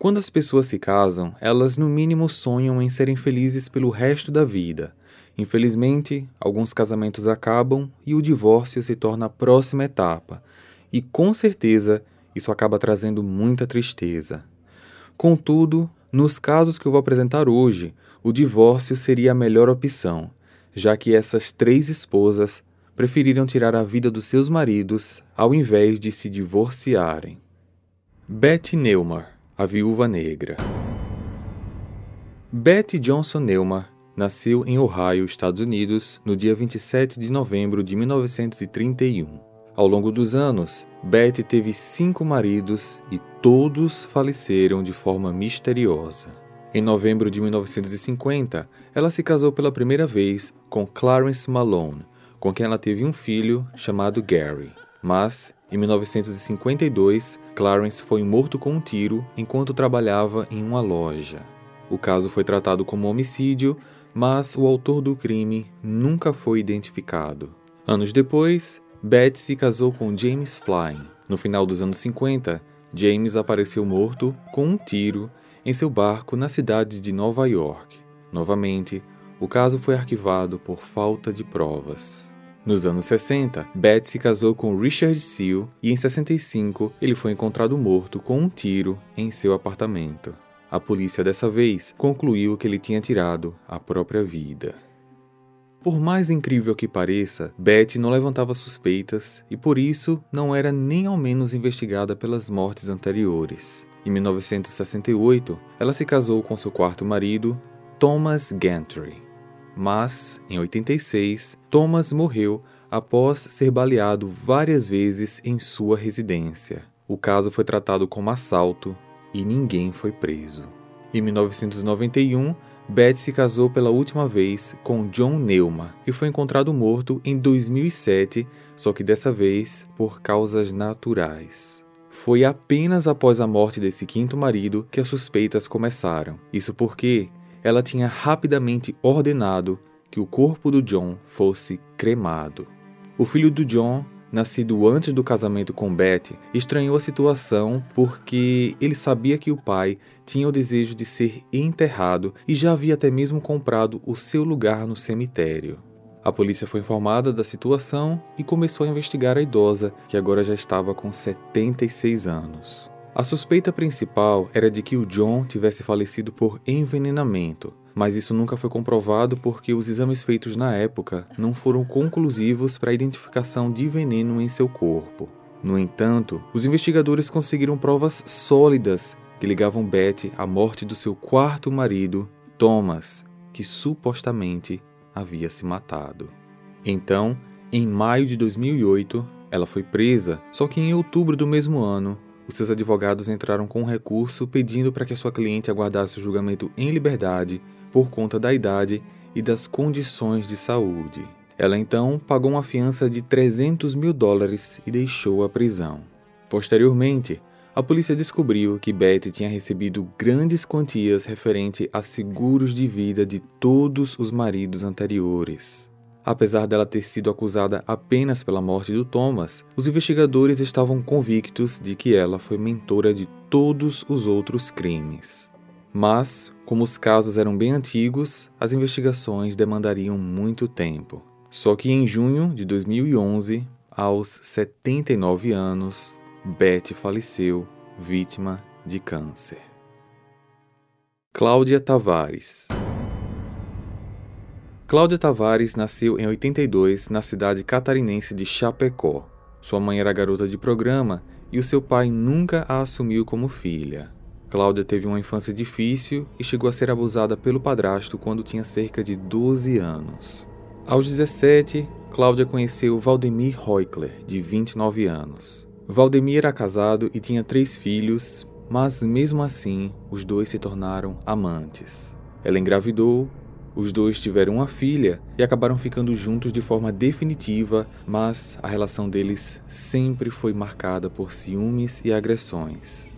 Quando as pessoas se casam, elas no mínimo sonham em serem felizes pelo resto da vida. Infelizmente, alguns casamentos acabam e o divórcio se torna a próxima etapa, e com certeza isso acaba trazendo muita tristeza. Contudo, nos casos que eu vou apresentar hoje, o divórcio seria a melhor opção, já que essas três esposas preferiram tirar a vida dos seus maridos ao invés de se divorciarem. Betty Neumar a Viúva Negra. Betty Johnson Neumar nasceu em Ohio, Estados Unidos, no dia 27 de novembro de 1931. Ao longo dos anos, Betty teve cinco maridos e todos faleceram de forma misteriosa. Em novembro de 1950, ela se casou pela primeira vez com Clarence Malone, com quem ela teve um filho chamado Gary. Mas, em 1952, Clarence foi morto com um tiro enquanto trabalhava em uma loja. O caso foi tratado como homicídio, mas o autor do crime nunca foi identificado. Anos depois, Beth se casou com James Flynn. No final dos anos 50, James apareceu morto com um tiro em seu barco na cidade de Nova York. Novamente, o caso foi arquivado por falta de provas. Nos anos 60, Beth se casou com Richard Seal e em 65 ele foi encontrado morto com um tiro em seu apartamento. A polícia dessa vez concluiu que ele tinha tirado a própria vida. Por mais incrível que pareça, Beth não levantava suspeitas e por isso não era nem ao menos investigada pelas mortes anteriores. Em 1968, ela se casou com seu quarto marido, Thomas Gantry. Mas, em 86, Thomas morreu após ser baleado várias vezes em sua residência. O caso foi tratado como assalto e ninguém foi preso. Em 1991, Beth se casou pela última vez com John Neuma, que foi encontrado morto em 2007, só que dessa vez por causas naturais. Foi apenas após a morte desse quinto marido que as suspeitas começaram. Isso porque ela tinha rapidamente ordenado que o corpo do John fosse cremado. O filho do John, nascido antes do casamento com Betty, estranhou a situação porque ele sabia que o pai tinha o desejo de ser enterrado e já havia até mesmo comprado o seu lugar no cemitério. A polícia foi informada da situação e começou a investigar a idosa, que agora já estava com 76 anos. A suspeita principal era de que o John tivesse falecido por envenenamento, mas isso nunca foi comprovado porque os exames feitos na época não foram conclusivos para a identificação de veneno em seu corpo. No entanto, os investigadores conseguiram provas sólidas que ligavam Betty à morte do seu quarto marido, Thomas, que supostamente havia se matado. Então, em maio de 2008, ela foi presa, só que em outubro do mesmo ano, os seus advogados entraram com um recurso pedindo para que a sua cliente aguardasse o julgamento em liberdade por conta da idade e das condições de saúde. Ela então pagou uma fiança de 300 mil dólares e deixou a prisão. Posteriormente, a polícia descobriu que Betty tinha recebido grandes quantias referente a seguros de vida de todos os maridos anteriores. Apesar dela ter sido acusada apenas pela morte do Thomas, os investigadores estavam convictos de que ela foi mentora de todos os outros crimes. Mas, como os casos eram bem antigos, as investigações demandariam muito tempo. Só que em junho de 2011, aos 79 anos, Betty faleceu, vítima de câncer. Cláudia Tavares Cláudia Tavares nasceu em 82 na cidade catarinense de Chapecó. Sua mãe era garota de programa e o seu pai nunca a assumiu como filha. Cláudia teve uma infância difícil e chegou a ser abusada pelo padrasto quando tinha cerca de 12 anos. Aos 17, Cláudia conheceu Valdemir Reukler, de 29 anos. Valdemir era casado e tinha três filhos, mas mesmo assim, os dois se tornaram amantes. Ela engravidou os dois tiveram uma filha e acabaram ficando juntos de forma definitiva, mas a relação deles sempre foi marcada por ciúmes e agressões.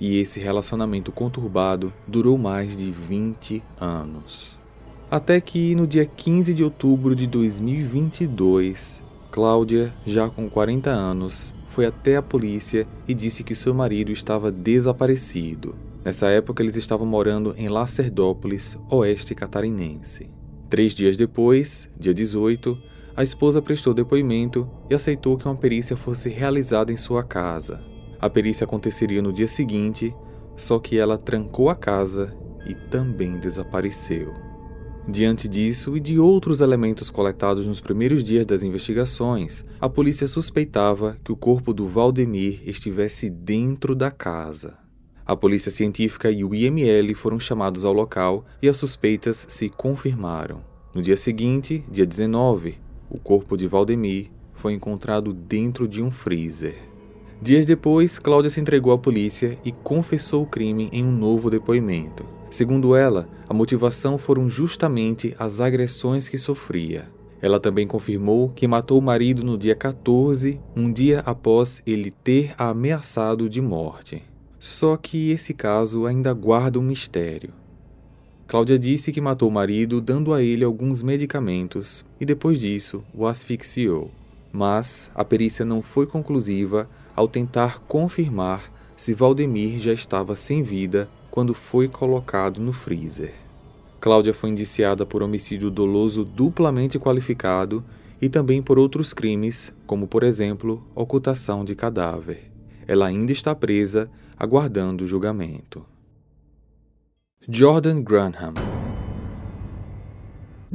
E esse relacionamento conturbado durou mais de 20 anos. Até que no dia 15 de outubro de 2022, Cláudia, já com 40 anos, foi até a polícia e disse que seu marido estava desaparecido. Nessa época, eles estavam morando em Lacerdópolis, oeste catarinense. Três dias depois, dia 18, a esposa prestou depoimento e aceitou que uma perícia fosse realizada em sua casa. A perícia aconteceria no dia seguinte, só que ela trancou a casa e também desapareceu. Diante disso e de outros elementos coletados nos primeiros dias das investigações, a polícia suspeitava que o corpo do Valdemir estivesse dentro da casa. A polícia científica e o IML foram chamados ao local e as suspeitas se confirmaram. No dia seguinte, dia 19, o corpo de Valdemir foi encontrado dentro de um freezer. Dias depois, Cláudia se entregou à polícia e confessou o crime em um novo depoimento. Segundo ela, a motivação foram justamente as agressões que sofria. Ela também confirmou que matou o marido no dia 14, um dia após ele ter a ameaçado de morte. Só que esse caso ainda guarda um mistério. Cláudia disse que matou o marido dando a ele alguns medicamentos e depois disso o asfixiou. Mas a perícia não foi conclusiva ao tentar confirmar se Valdemir já estava sem vida quando foi colocado no freezer. Cláudia foi indiciada por homicídio doloso duplamente qualificado e também por outros crimes, como por exemplo, ocultação de cadáver. Ela ainda está presa, aguardando o julgamento. Jordan Graham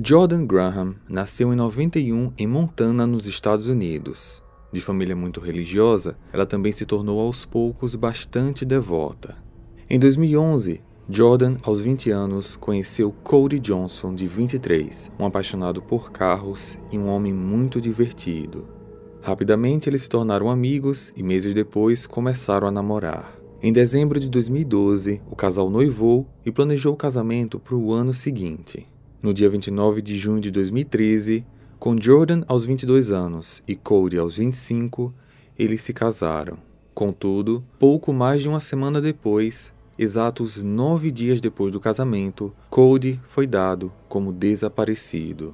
Jordan Graham nasceu em 91 em Montana, nos Estados Unidos. De família muito religiosa, ela também se tornou aos poucos bastante devota. Em 2011, Jordan, aos 20 anos, conheceu Cody Johnson, de 23, um apaixonado por carros e um homem muito divertido. Rapidamente eles se tornaram amigos e meses depois começaram a namorar. Em dezembro de 2012, o casal noivou e planejou o casamento para o ano seguinte. No dia 29 de junho de 2013, com Jordan aos 22 anos e Cody aos 25, eles se casaram. Contudo, pouco mais de uma semana depois, exatos nove dias depois do casamento, Cody foi dado como desaparecido.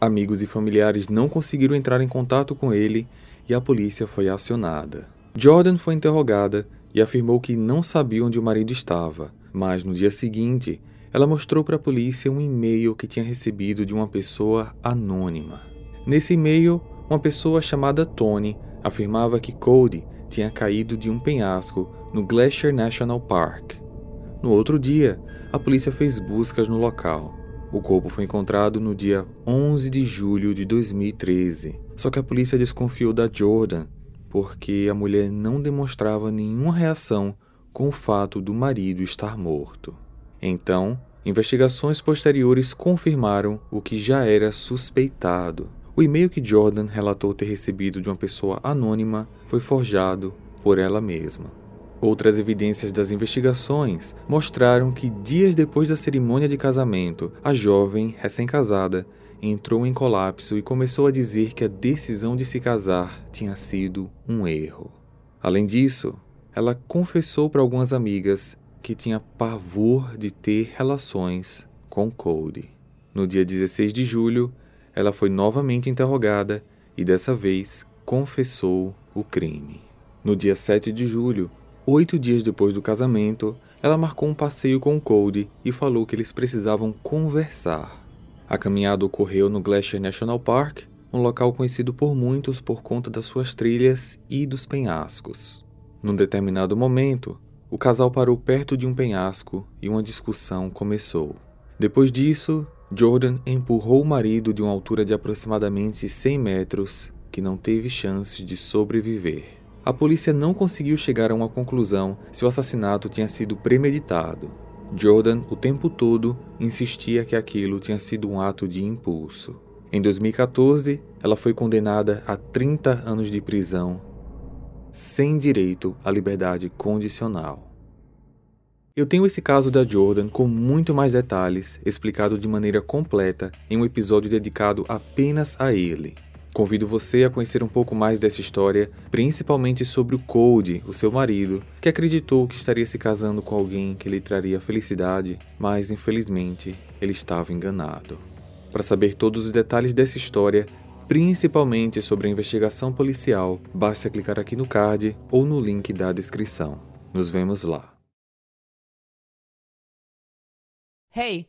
Amigos e familiares não conseguiram entrar em contato com ele e a polícia foi acionada. Jordan foi interrogada e afirmou que não sabia onde o marido estava, mas no dia seguinte ela mostrou para a polícia um e-mail que tinha recebido de uma pessoa anônima. Nesse e-mail, uma pessoa chamada Tony afirmava que Cody tinha caído de um penhasco no Glacier National Park. No outro dia, a polícia fez buscas no local. O corpo foi encontrado no dia 11 de julho de 2013. Só que a polícia desconfiou da Jordan porque a mulher não demonstrava nenhuma reação com o fato do marido estar morto. Então, investigações posteriores confirmaram o que já era suspeitado. O e-mail que Jordan relatou ter recebido de uma pessoa anônima foi forjado por ela mesma. Outras evidências das investigações mostraram que dias depois da cerimônia de casamento, a jovem, recém-casada, entrou em colapso e começou a dizer que a decisão de se casar tinha sido um erro. Além disso, ela confessou para algumas amigas que tinha pavor de ter relações com Cody. No dia 16 de julho, ela foi novamente interrogada e dessa vez confessou o crime. No dia 7 de julho, oito dias depois do casamento, ela marcou um passeio com Cody e falou que eles precisavam conversar. A caminhada ocorreu no Glacier National Park, um local conhecido por muitos por conta das suas trilhas e dos penhascos. Num determinado momento, o casal parou perto de um penhasco e uma discussão começou. Depois disso, Jordan empurrou o marido de uma altura de aproximadamente 100 metros, que não teve chances de sobreviver. A polícia não conseguiu chegar a uma conclusão se o assassinato tinha sido premeditado, Jordan, o tempo todo, insistia que aquilo tinha sido um ato de impulso. Em 2014, ela foi condenada a 30 anos de prisão, sem direito à liberdade condicional. Eu tenho esse caso da Jordan com muito mais detalhes, explicado de maneira completa em um episódio dedicado apenas a ele. Convido você a conhecer um pouco mais dessa história, principalmente sobre o Cody, o seu marido, que acreditou que estaria se casando com alguém que lhe traria felicidade, mas infelizmente ele estava enganado. Para saber todos os detalhes dessa história, principalmente sobre a investigação policial, basta clicar aqui no card ou no link da descrição. Nos vemos lá. Hey,